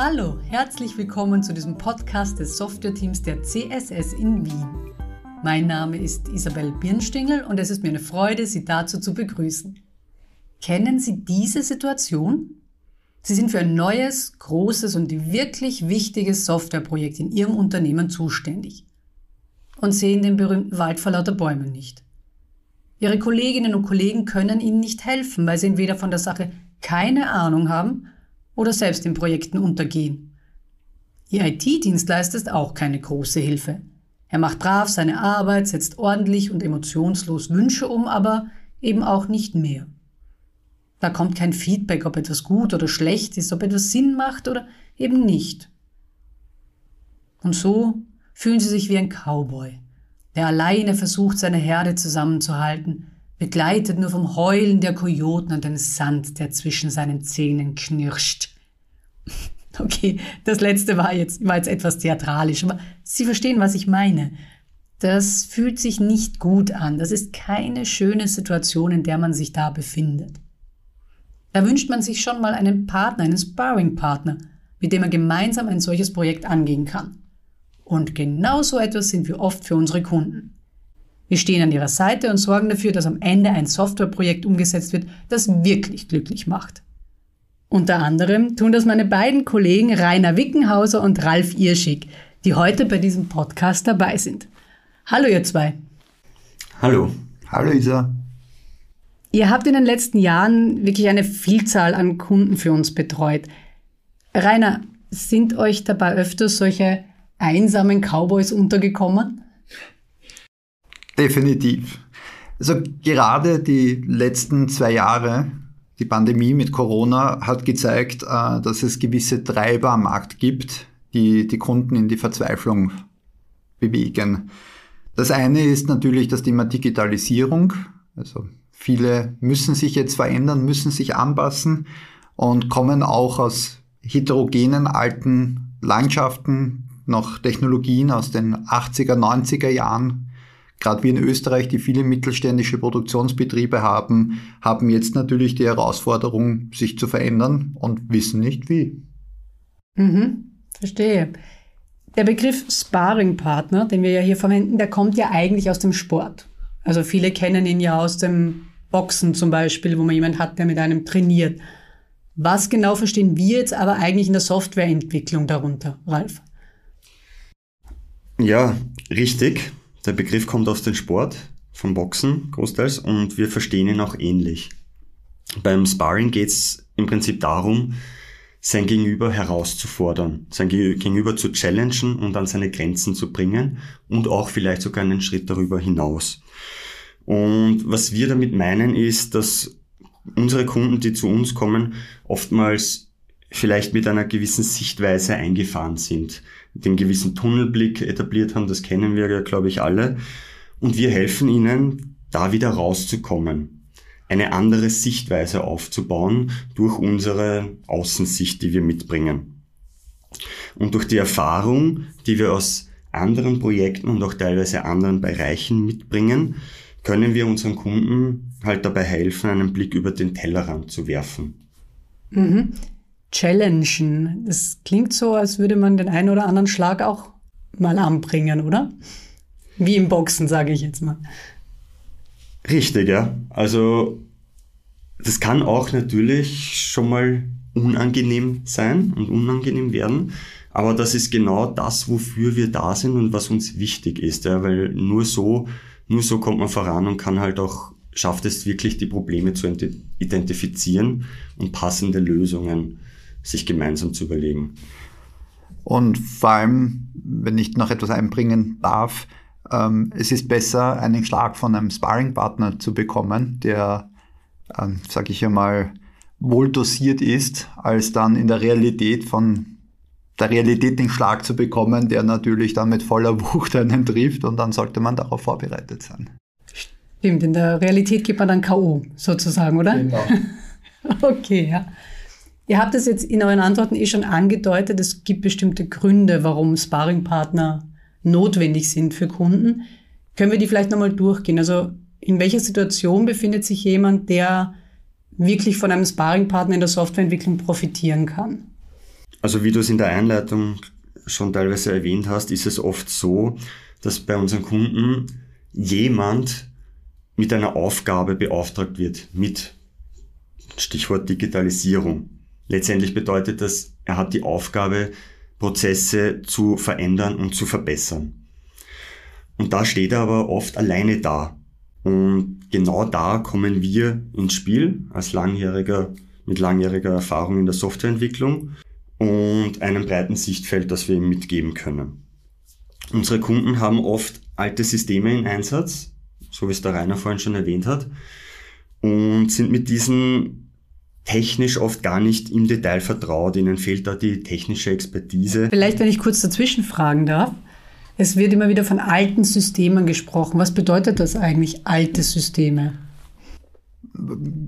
Hallo, herzlich willkommen zu diesem Podcast des Softwareteams der CSS in Wien. Mein Name ist Isabel Birnstingel und es ist mir eine Freude, Sie dazu zu begrüßen. Kennen Sie diese Situation? Sie sind für ein neues, großes und wirklich wichtiges Softwareprojekt in Ihrem Unternehmen zuständig und sehen den berühmten Wald vor lauter Bäumen nicht. Ihre Kolleginnen und Kollegen können Ihnen nicht helfen, weil sie entweder von der Sache keine Ahnung haben oder selbst in Projekten untergehen. Ihr IT-Dienstleister ist auch keine große Hilfe. Er macht brav seine Arbeit, setzt ordentlich und emotionslos Wünsche um, aber eben auch nicht mehr. Da kommt kein Feedback, ob etwas gut oder schlecht ist, ob etwas Sinn macht oder eben nicht. Und so fühlen sie sich wie ein Cowboy, der alleine versucht, seine Herde zusammenzuhalten, begleitet nur vom Heulen der Kojoten und dem Sand, der zwischen seinen Zähnen knirscht. Okay, das letzte war jetzt, war jetzt etwas theatralisch, aber Sie verstehen, was ich meine. Das fühlt sich nicht gut an. Das ist keine schöne Situation, in der man sich da befindet. Da wünscht man sich schon mal einen Partner, einen Sparring-Partner, mit dem man gemeinsam ein solches Projekt angehen kann. Und genau so etwas sind wir oft für unsere Kunden. Wir stehen an ihrer Seite und sorgen dafür, dass am Ende ein Softwareprojekt umgesetzt wird, das wirklich glücklich macht. Unter anderem tun das meine beiden Kollegen Rainer Wickenhauser und Ralf Irschig, die heute bei diesem Podcast dabei sind. Hallo ihr zwei. Hallo. Hallo Isa. Ihr habt in den letzten Jahren wirklich eine Vielzahl an Kunden für uns betreut. Rainer, sind euch dabei öfters solche einsamen Cowboys untergekommen? Definitiv. Also gerade die letzten zwei Jahre, die Pandemie mit Corona hat gezeigt, äh, dass es gewisse Treiber am Markt gibt, die die Kunden in die Verzweiflung bewegen. Das eine ist natürlich das Thema Digitalisierung. Also viele müssen sich jetzt verändern, müssen sich anpassen und kommen auch aus heterogenen alten Landschaften, noch Technologien aus den 80er, 90er Jahren gerade wir in Österreich, die viele mittelständische Produktionsbetriebe haben, haben jetzt natürlich die Herausforderung, sich zu verändern und wissen nicht wie. Mhm, verstehe. Der Begriff Sparringpartner, den wir ja hier verwenden, der kommt ja eigentlich aus dem Sport. Also viele kennen ihn ja aus dem Boxen zum Beispiel, wo man jemanden hat, der mit einem trainiert. Was genau verstehen wir jetzt aber eigentlich in der Softwareentwicklung darunter, Ralf? Ja, richtig. Der Begriff kommt aus dem Sport, vom Boxen großteils, und wir verstehen ihn auch ähnlich. Beim Sparring geht es im Prinzip darum, sein Gegenüber herauszufordern, sein Gegenüber zu challengen und an seine Grenzen zu bringen und auch vielleicht sogar einen Schritt darüber hinaus. Und was wir damit meinen ist, dass unsere Kunden, die zu uns kommen, oftmals vielleicht mit einer gewissen Sichtweise eingefahren sind den gewissen Tunnelblick etabliert haben, das kennen wir ja, glaube ich, alle. Und wir helfen ihnen, da wieder rauszukommen, eine andere Sichtweise aufzubauen durch unsere Außensicht, die wir mitbringen. Und durch die Erfahrung, die wir aus anderen Projekten und auch teilweise anderen Bereichen mitbringen, können wir unseren Kunden halt dabei helfen, einen Blick über den Tellerrand zu werfen. Mhm challengen. Das klingt so, als würde man den einen oder anderen Schlag auch mal anbringen, oder? Wie im Boxen, sage ich jetzt mal. Richtig, ja. Also das kann auch natürlich schon mal unangenehm sein und unangenehm werden. Aber das ist genau das, wofür wir da sind und was uns wichtig ist, ja, weil nur so, nur so kommt man voran und kann halt auch, schafft es wirklich, die Probleme zu identifizieren und passende Lösungen sich gemeinsam zu überlegen. Und vor allem, wenn ich noch etwas einbringen darf, ähm, es ist besser, einen Schlag von einem Sparringpartner zu bekommen, der, ähm, sage ich einmal, wohl dosiert ist, als dann in der Realität von der Realität den Schlag zu bekommen, der natürlich dann mit voller Wucht einen trifft und dann sollte man darauf vorbereitet sein. Stimmt, in der Realität geht man dann K.O. sozusagen, oder? Genau. okay, ja. Ihr habt es jetzt in euren Antworten eh schon angedeutet, es gibt bestimmte Gründe, warum Sparringpartner notwendig sind für Kunden. Können wir die vielleicht nochmal durchgehen? Also in welcher Situation befindet sich jemand, der wirklich von einem Sparringpartner in der Softwareentwicklung profitieren kann? Also wie du es in der Einleitung schon teilweise erwähnt hast, ist es oft so, dass bei unseren Kunden jemand mit einer Aufgabe beauftragt wird, mit Stichwort Digitalisierung. Letztendlich bedeutet das, er hat die Aufgabe, Prozesse zu verändern und zu verbessern. Und da steht er aber oft alleine da. Und genau da kommen wir ins Spiel als langjähriger, mit langjähriger Erfahrung in der Softwareentwicklung und einem breiten Sichtfeld, das wir ihm mitgeben können. Unsere Kunden haben oft alte Systeme in Einsatz, so wie es der Rainer vorhin schon erwähnt hat, und sind mit diesen technisch oft gar nicht im Detail vertraut. Ihnen fehlt da die technische Expertise. Vielleicht, wenn ich kurz dazwischen fragen darf. Es wird immer wieder von alten Systemen gesprochen. Was bedeutet das eigentlich, alte Systeme?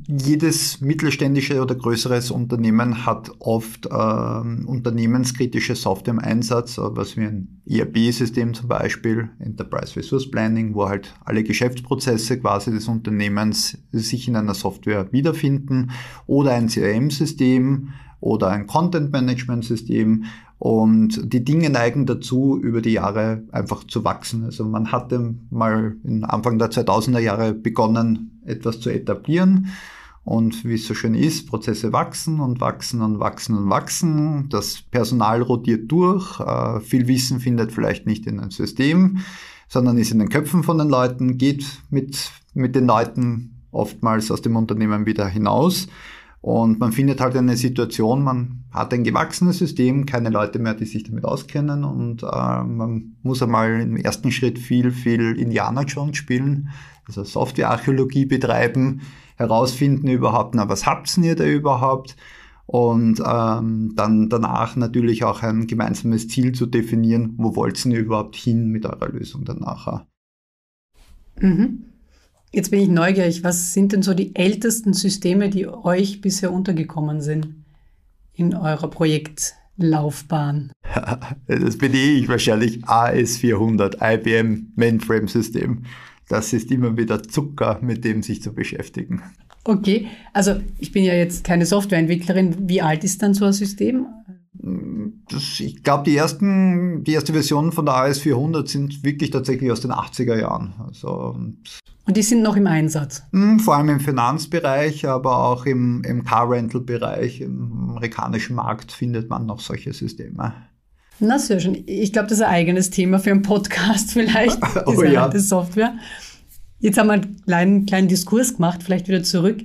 Jedes mittelständische oder größeres Unternehmen hat oft äh, unternehmenskritische Software im Einsatz, äh, was wie ein ERP-System zum Beispiel, Enterprise Resource Planning, wo halt alle Geschäftsprozesse quasi des Unternehmens sich in einer Software wiederfinden, oder ein CRM-System oder ein Content-Management-System und die Dinge neigen dazu, über die Jahre einfach zu wachsen. Also man hatte mal in Anfang der 2000er Jahre begonnen, etwas zu etablieren. Und wie es so schön ist, Prozesse wachsen und wachsen und wachsen und wachsen. Das Personal rotiert durch. Äh, viel Wissen findet vielleicht nicht in einem System, sondern ist in den Köpfen von den Leuten, geht mit, mit den Leuten oftmals aus dem Unternehmen wieder hinaus. Und man findet halt eine Situation, man hat ein gewachsenes System, keine Leute mehr, die sich damit auskennen und äh, man muss einmal im ersten Schritt viel, viel Indiana Jones spielen, also Softwarearchäologie betreiben, herausfinden überhaupt, na, was habt ihr da überhaupt? Und ähm, dann danach natürlich auch ein gemeinsames Ziel zu definieren, wo wollt ihr überhaupt hin mit eurer Lösung dann nachher. Mhm. Jetzt bin ich neugierig. Was sind denn so die ältesten Systeme, die euch bisher untergekommen sind in eurer Projektlaufbahn? das bin ich wahrscheinlich AS400, IBM Mainframe System. Das ist immer wieder Zucker, mit dem sich zu beschäftigen. Okay, also ich bin ja jetzt keine Softwareentwicklerin. Wie alt ist dann so ein System? Das, ich glaube, die ersten, die erste Version von der AS400 sind wirklich tatsächlich aus den 80er Jahren. Also, und die sind noch im Einsatz? Hm, vor allem im Finanzbereich, aber auch im, im Car-Rental-Bereich, im amerikanischen Markt findet man noch solche Systeme. Na sehr schön. Ich glaube, das ist ein eigenes Thema für einen Podcast vielleicht, oh, diese ja. alte Software. Jetzt haben wir einen kleinen, kleinen Diskurs gemacht, vielleicht wieder zurück.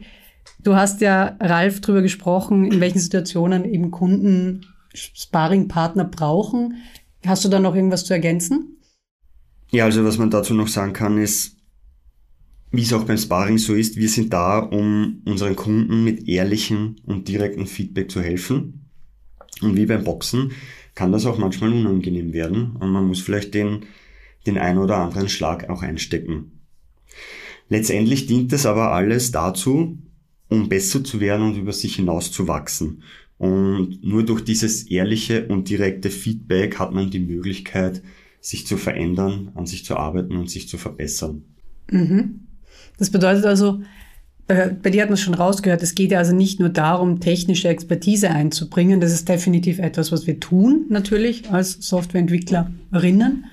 Du hast ja, Ralf, darüber gesprochen, in welchen Situationen eben Kunden Sparringpartner brauchen. Hast du da noch irgendwas zu ergänzen? Ja, also was man dazu noch sagen kann, ist, wie es auch beim Sparring so ist, wir sind da, um unseren Kunden mit ehrlichem und direktem Feedback zu helfen. Und wie beim Boxen kann das auch manchmal unangenehm werden und man muss vielleicht den, den ein oder anderen Schlag auch einstecken. Letztendlich dient das aber alles dazu, um besser zu werden und über sich hinaus zu wachsen. Und nur durch dieses ehrliche und direkte Feedback hat man die Möglichkeit, sich zu verändern, an sich zu arbeiten und sich zu verbessern. Mhm. Das bedeutet also, bei, bei dir hat man es schon rausgehört, es geht ja also nicht nur darum, technische Expertise einzubringen. Das ist definitiv etwas, was wir tun, natürlich als Softwareentwicklerinnen,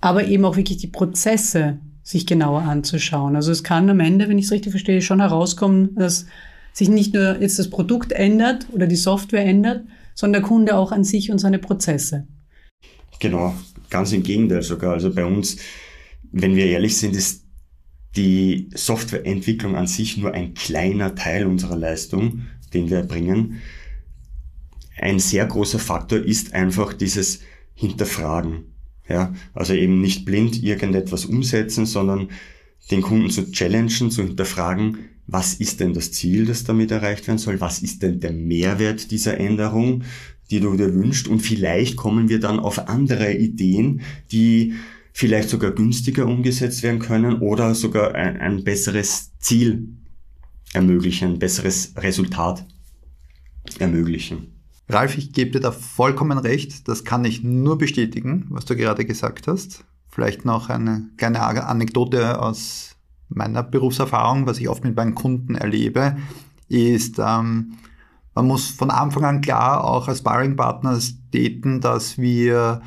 aber eben auch wirklich die Prozesse sich genauer anzuschauen. Also es kann am Ende, wenn ich es richtig verstehe, schon herauskommen, dass sich nicht nur jetzt das Produkt ändert oder die Software ändert, sondern der Kunde auch an sich und seine Prozesse. Genau, ganz im Gegenteil sogar. Also bei uns, wenn wir ehrlich sind, ist die Softwareentwicklung an sich nur ein kleiner Teil unserer Leistung, den wir erbringen. Ein sehr großer Faktor ist einfach dieses Hinterfragen. Ja, also eben nicht blind irgendetwas umsetzen, sondern den Kunden zu challengen, zu hinterfragen, was ist denn das Ziel, das damit erreicht werden soll? Was ist denn der Mehrwert dieser Änderung, die du dir wünschst? Und vielleicht kommen wir dann auf andere Ideen, die vielleicht sogar günstiger umgesetzt werden können oder sogar ein, ein besseres Ziel ermöglichen, ein besseres Resultat ermöglichen. Ralf, ich gebe dir da vollkommen recht. Das kann ich nur bestätigen, was du gerade gesagt hast. Vielleicht noch eine kleine Anekdote aus meiner Berufserfahrung, was ich oft mit meinen Kunden erlebe, ist, ähm, Man muss von Anfang an klar auch als Sparring-Partner staten, dass wir,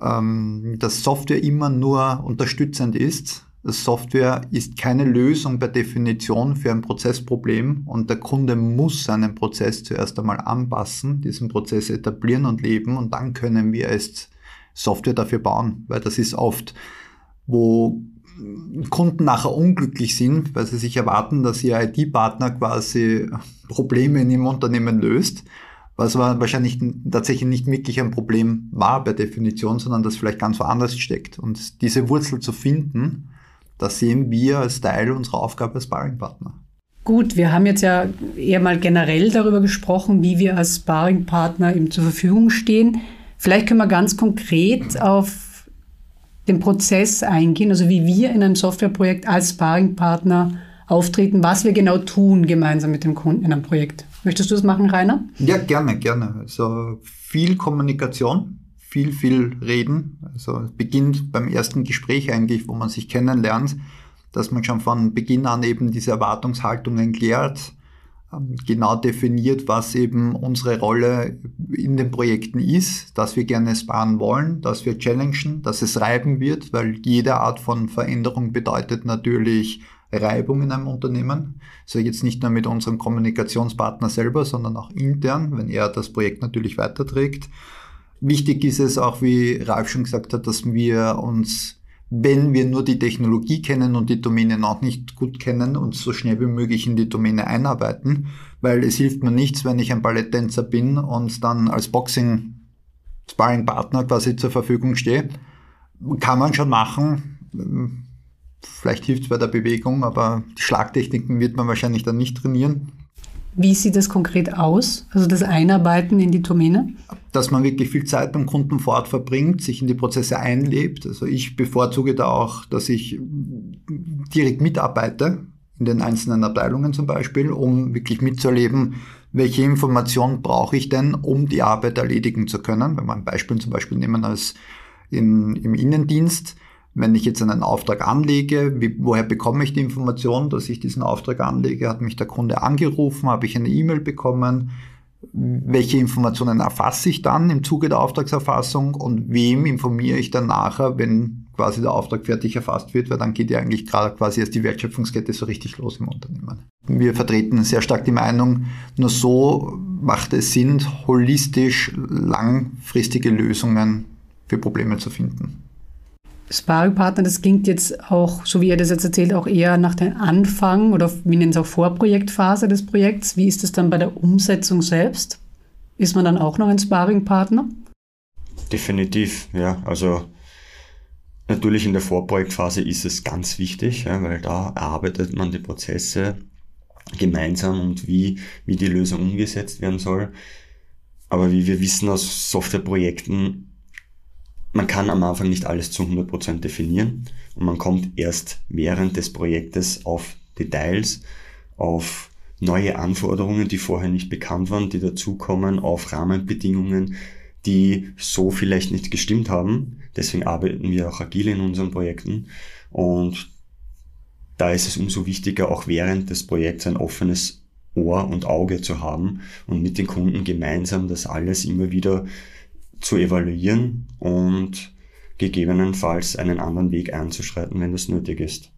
ähm, dass Software immer nur unterstützend ist. Das Software ist keine Lösung per Definition für ein Prozessproblem und der Kunde muss seinen Prozess zuerst einmal anpassen, diesen Prozess etablieren und leben und dann können wir es Software dafür bauen, weil das ist oft, wo Kunden nachher unglücklich sind, weil sie sich erwarten, dass ihr IT-Partner quasi Probleme in ihrem Unternehmen löst, was aber wahrscheinlich tatsächlich nicht wirklich ein Problem war per Definition, sondern das vielleicht ganz woanders steckt. Und diese Wurzel zu finden, das sehen wir als Teil unserer Aufgabe als Sparringpartner. Gut, wir haben jetzt ja eher mal generell darüber gesprochen, wie wir als Sparringpartner eben zur Verfügung stehen. Vielleicht können wir ganz konkret auf den Prozess eingehen, also wie wir in einem Softwareprojekt als Sparringpartner auftreten, was wir genau tun gemeinsam mit dem Kunden in einem Projekt. Möchtest du das machen, Rainer? Ja, gerne, gerne. Also viel Kommunikation, viel, viel reden. Also beginnt beim ersten Gespräch eigentlich, wo man sich kennenlernt, dass man schon von Beginn an eben diese Erwartungshaltungen klärt, genau definiert, was eben unsere Rolle in den Projekten ist, dass wir gerne sparen wollen, dass wir challengen, dass es reiben wird, weil jede Art von Veränderung bedeutet natürlich Reibung in einem Unternehmen. Also jetzt nicht nur mit unserem Kommunikationspartner selber, sondern auch intern, wenn er das Projekt natürlich weiterträgt. Wichtig ist es auch, wie Ralf schon gesagt hat, dass wir uns wenn wir nur die Technologie kennen und die Domäne noch nicht gut kennen, uns so schnell wie möglich in die Domäne einarbeiten, weil es hilft mir nichts, wenn ich ein Balletttänzer bin und dann als Boxing Sparring Partner quasi zur Verfügung stehe. Kann man schon machen. Vielleicht hilft es bei der Bewegung, aber die Schlagtechniken wird man wahrscheinlich dann nicht trainieren. Wie sieht das konkret aus? Also das Einarbeiten in die Domäne? Dass man wirklich viel Zeit beim Kunden vor Ort verbringt, sich in die Prozesse einlebt. Also ich bevorzuge da auch, dass ich direkt mitarbeite, in den einzelnen Abteilungen zum Beispiel, um wirklich mitzuerleben, welche Informationen brauche ich denn, um die Arbeit erledigen zu können. Wenn wir ein Beispiel zum Beispiel nehmen als in, im Innendienst, wenn ich jetzt einen Auftrag anlege, wie, woher bekomme ich die Information, dass ich diesen Auftrag anlege? Hat mich der Kunde angerufen? Habe ich eine E-Mail bekommen? Welche Informationen erfasse ich dann im Zuge der Auftragserfassung und wem informiere ich dann nachher, wenn quasi der Auftrag fertig erfasst wird, weil dann geht ja eigentlich gerade quasi erst die Wertschöpfungskette so richtig los im Unternehmen. Wir vertreten sehr stark die Meinung, nur so macht es Sinn, holistisch langfristige Lösungen für Probleme zu finden. Sparringpartner, das klingt jetzt auch, so wie ihr das jetzt erzählt, auch eher nach dem Anfang oder wir nennen es auch Vorprojektphase des Projekts. Wie ist es dann bei der Umsetzung selbst? Ist man dann auch noch ein Sparringpartner? Definitiv, ja. Also natürlich in der Vorprojektphase ist es ganz wichtig, ja, weil da erarbeitet man die Prozesse gemeinsam und wie, wie die Lösung umgesetzt werden soll. Aber wie wir wissen aus Softwareprojekten, man kann am Anfang nicht alles zu 100% definieren und man kommt erst während des Projektes auf Details, auf neue Anforderungen, die vorher nicht bekannt waren, die dazukommen, auf Rahmenbedingungen, die so vielleicht nicht gestimmt haben. Deswegen arbeiten wir auch agil in unseren Projekten und da ist es umso wichtiger, auch während des Projekts ein offenes Ohr und Auge zu haben und mit den Kunden gemeinsam das alles immer wieder zu evaluieren und gegebenenfalls einen anderen Weg einzuschreiten, wenn das nötig ist.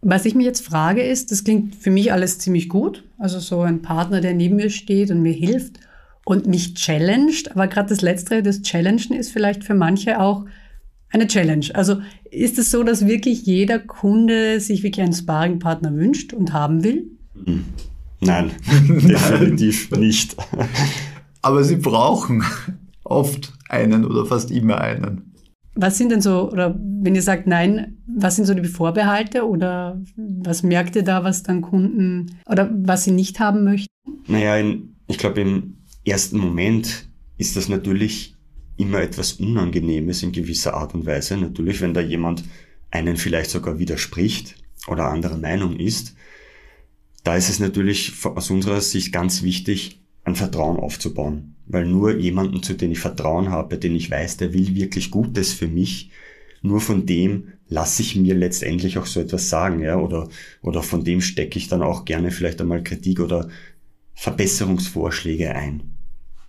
Was ich mir jetzt frage ist, das klingt für mich alles ziemlich gut. Also so ein Partner, der neben mir steht und mir hilft und mich challenged. Aber gerade das Letztere, das Challengen ist vielleicht für manche auch eine Challenge. Also ist es so, dass wirklich jeder Kunde sich wirklich einen Sparringpartner wünscht und haben will? Hm. Nein, definitiv nicht. Aber sie brauchen oft einen oder fast immer einen. Was sind denn so, oder wenn ihr sagt nein, was sind so die Vorbehalte oder was merkt ihr da, was dann Kunden oder was sie nicht haben möchten? Naja, in, ich glaube, im ersten Moment ist das natürlich immer etwas Unangenehmes in gewisser Art und Weise. Natürlich, wenn da jemand einen vielleicht sogar widerspricht oder anderer Meinung ist, da ist es natürlich aus unserer Sicht ganz wichtig, ein Vertrauen aufzubauen. Weil nur jemanden, zu dem ich Vertrauen habe, den ich weiß, der will wirklich Gutes für mich, nur von dem lasse ich mir letztendlich auch so etwas sagen, ja, oder, oder von dem stecke ich dann auch gerne vielleicht einmal Kritik oder Verbesserungsvorschläge ein.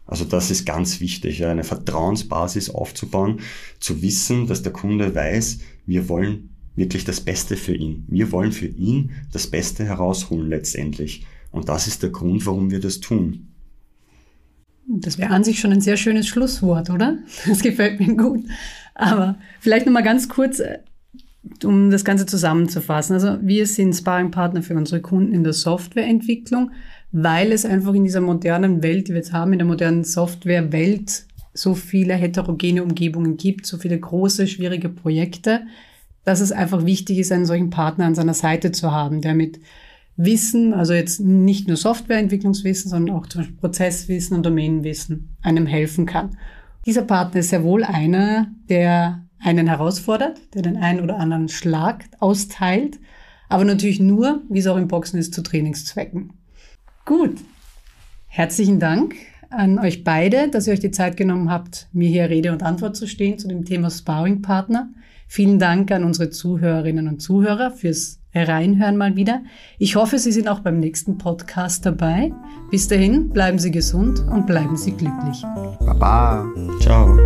Also das ist ganz wichtig, eine Vertrauensbasis aufzubauen, zu wissen, dass der Kunde weiß, wir wollen wirklich das Beste für ihn. Wir wollen für ihn das Beste herausholen letztendlich. Und das ist der Grund, warum wir das tun. Das wäre an sich schon ein sehr schönes Schlusswort, oder? Das gefällt mir gut. Aber vielleicht nochmal ganz kurz, äh, um das Ganze zusammenzufassen. Also wir sind Sparringpartner für unsere Kunden in der Softwareentwicklung, weil es einfach in dieser modernen Welt, die wir jetzt haben, in der modernen Softwarewelt so viele heterogene Umgebungen gibt, so viele große, schwierige Projekte, dass es einfach wichtig ist, einen solchen Partner an seiner Seite zu haben, der mit Wissen, also jetzt nicht nur Softwareentwicklungswissen, sondern auch zum Beispiel Prozesswissen und Domänenwissen einem helfen kann. Dieser Partner ist sehr wohl einer, der einen herausfordert, der den einen oder anderen Schlag austeilt, aber natürlich nur, wie es auch im Boxen ist, zu Trainingszwecken. Gut, herzlichen Dank an euch beide, dass ihr euch die Zeit genommen habt, mir hier Rede und Antwort zu stehen zu dem Thema Sparring-Partner. Vielen Dank an unsere Zuhörerinnen und Zuhörer fürs Reinhören mal wieder. Ich hoffe, Sie sind auch beim nächsten Podcast dabei. Bis dahin, bleiben Sie gesund und bleiben Sie glücklich. Baba. Ciao.